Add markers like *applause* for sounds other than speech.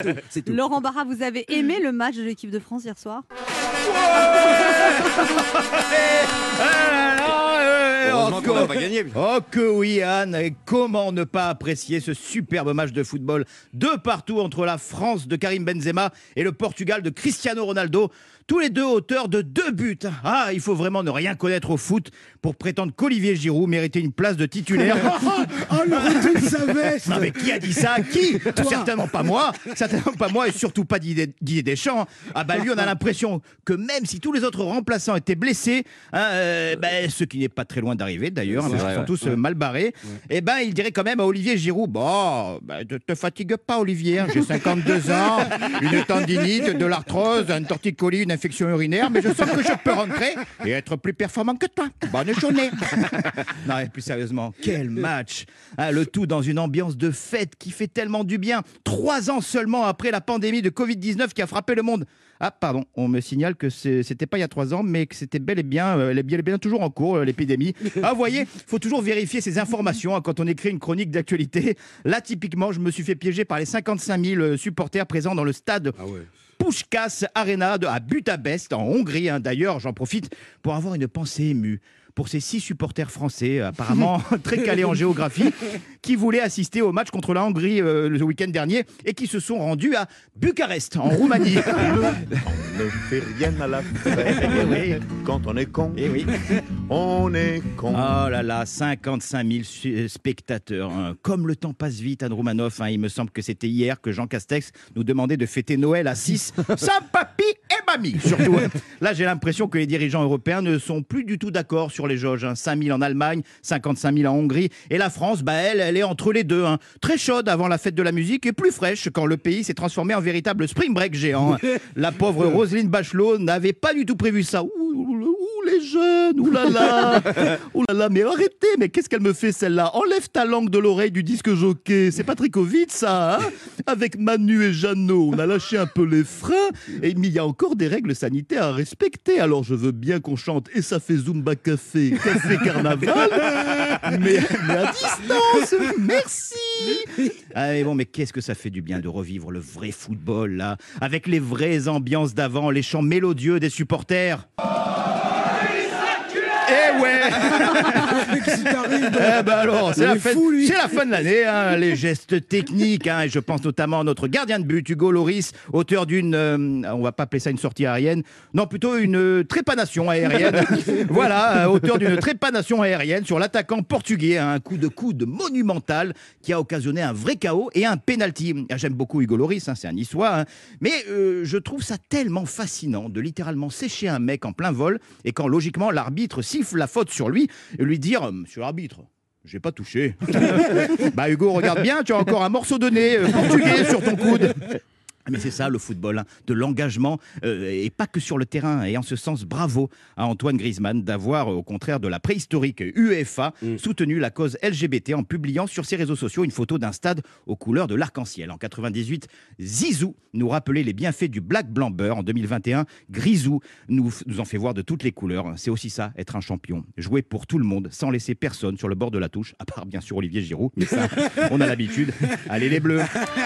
*laughs* C'est tout. Laurent Barra, vous avez aimé le match de l'équipe de France hier soir? *laughs* Oh que oui Anne, et comment ne pas apprécier ce superbe match de football de partout entre la France de Karim Benzema et le Portugal de Cristiano Ronaldo, tous les deux auteurs de deux buts. Ah, il faut vraiment ne rien connaître au foot pour prétendre qu'Olivier Giroud méritait une place de titulaire. *laughs* Oh, le retour de sa veste. Non mais qui a dit ça? Qui? Certainement pas moi, certainement pas moi et surtout pas Didier Didier Deschamps. Ah bah lui on a l'impression que même si tous les autres remplaçants étaient blessés, hein, euh, bah, ce qui n'est pas très loin d'arriver d'ailleurs, hein, parce qu'ils sont tous euh, mal barrés, et ben il dirait quand même à Olivier Giroud, bon, bah, ne te fatigue pas Olivier, hein, j'ai 52 *laughs* ans, une tendinite, de l'arthrose, un torticolis, une infection urinaire, mais je sens que je peux rentrer et être plus performant que toi. Bonne journée. *laughs* non mais plus sérieusement, quel match Hein, Le tout dans une ambiance de fête qui fait tellement du bien. Trois ans seulement après la pandémie de Covid-19 qui a frappé le monde. Ah pardon, on me signale que c'était pas il y a trois ans, mais que c'était bel et bien, euh, elle est bel et bien toujours en cours, euh, l'épidémie. *laughs* Ah vous voyez, faut toujours vérifier ces informations hein, quand on écrit une chronique d'actualité. Là typiquement, je me suis fait piéger par les 55 000 euh, supporters présents dans le stade Ah ouais. Pushkas Arena de, à Budapest, en Hongrie. hein. D'ailleurs, j'en profite pour avoir une pensée émue pour ces six supporters français, apparemment *laughs* très calés en géographie, qui voulaient assister au match contre la Hongrie euh, le week-end dernier et qui se sont rendus à Bucarest, en Roumanie. *laughs* ne fait rien à la Eh oui, Quand on est con, eh oui. on est con. Oh là là, 55 000 su- euh, spectateurs. hein. Comme le temps passe vite, Anne Roumanoff, hein, il me semble que c'était hier que Jean Castex nous demandait de fêter Noël à 6, sans papy et mamie, surtout. *laughs* Là, j'ai l'impression que les dirigeants européens ne sont plus du tout d'accord sur les jauges. Hein. 5 000 en Allemagne, 55 000 en Hongrie. Et la France, bah, elle, elle est entre les deux. hein. Très chaude avant la fête de la musique et plus fraîche quand le pays s'est transformé en véritable spring break géant. *laughs* La pauvre Roselyne Bachelot n'avait pas du tout prévu ça. Ouh, ouh, ouh, les jeunes, là là, *laughs* mais arrêtez, mais qu'est-ce qu'elle me fait celle-là? Enlève ta langue de l'oreille du disque jockey, c'est pas très Covid ça, hein? Avec Manu et Jeannot, on a lâché un peu les freins, et mais il y a encore des règles sanitaires à respecter, alors je veux bien qu'on chante et ça fait Zumba Café, Café *laughs* Carnaval, mais, mais à distance, merci. Ah mais bon, mais qu'est-ce que ça fait du bien de revivre le vrai football, là, avec les vraies ambiances d'avant, les chants mélodieux des supporters. Eh ouais *laughs* Eh ben alors, c'est la, fin- fou, lui. c'est la fin de l'année, hein, les gestes techniques, hein, et je pense notamment à notre gardien de but, Hugo Loris, auteur d'une, euh, on va pas appeler ça une sortie aérienne, non plutôt une euh, trépanation aérienne. *laughs* voilà, euh, auteur d'une trépanation aérienne sur l'attaquant portugais, hein, un coup de coude monumental qui a occasionné un vrai chaos et un penalty. Ah, J'aime beaucoup Hugo Loris, hein, c'est un niçois, hein, mais euh, je trouve ça tellement fascinant de littéralement sécher un mec en plein vol et quand logiquement l'arbitre siffle la faute sur lui et lui dire euh, Monsieur l'arbitre. J'ai pas touché. *laughs* bah Hugo, regarde bien, tu as encore un morceau de nez euh, portugais sur ton coude. Mais c'est ça le football, hein, de l'engagement euh, et pas que sur le terrain. Et en ce sens, bravo à Antoine Griezmann d'avoir, au contraire de la préhistorique UEFA, soutenu la cause LGBT en publiant sur ses réseaux sociaux une photo d'un stade aux couleurs de l'arc-en-ciel. En 98, Zizou nous rappelait les bienfaits du black blanc beurre. En 2021, Grisou nous, nous en fait voir de toutes les couleurs. C'est aussi ça, être un champion. Jouer pour tout le monde, sans laisser personne sur le bord de la touche, à part bien sûr Olivier Giroud. Mais ça, on a l'habitude. Allez les bleus *laughs*